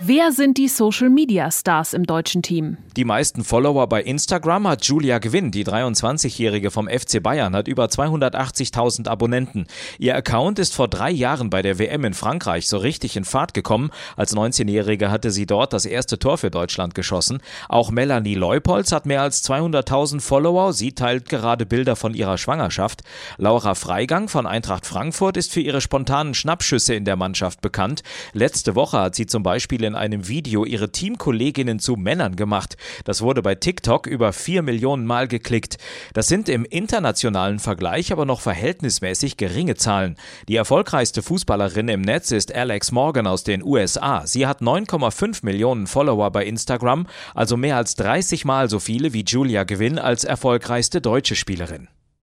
Wer sind die Social Media Stars im deutschen Team? Die meisten Follower bei Instagram hat Julia Gewinn. Die 23-Jährige vom FC Bayern hat über 280.000 Abonnenten. Ihr Account ist vor drei Jahren bei der WM in Frankreich so richtig in Fahrt gekommen. Als 19-Jährige hatte sie dort das erste Tor für Deutschland geschossen. Auch Melanie Leupolz hat mehr als 200.000 Follower. Sie teilt gerade Bilder von ihrer Schwangerschaft. Laura Freigang von Eintracht Frankfurt ist für ihre spontanen Schnappschüsse in der Mannschaft bekannt. Letzte Woche hat sie zum Beispiel in einem Video ihre Teamkolleginnen zu Männern gemacht. Das wurde bei TikTok über vier Millionen Mal geklickt. Das sind im internationalen Vergleich aber noch verhältnismäßig geringe Zahlen. Die erfolgreichste Fußballerin im Netz ist Alex Morgan aus den USA. Sie hat 9,5 Millionen Follower bei Instagram, also mehr als 30 Mal so viele wie Julia Gewinn als erfolgreichste deutsche Spielerin.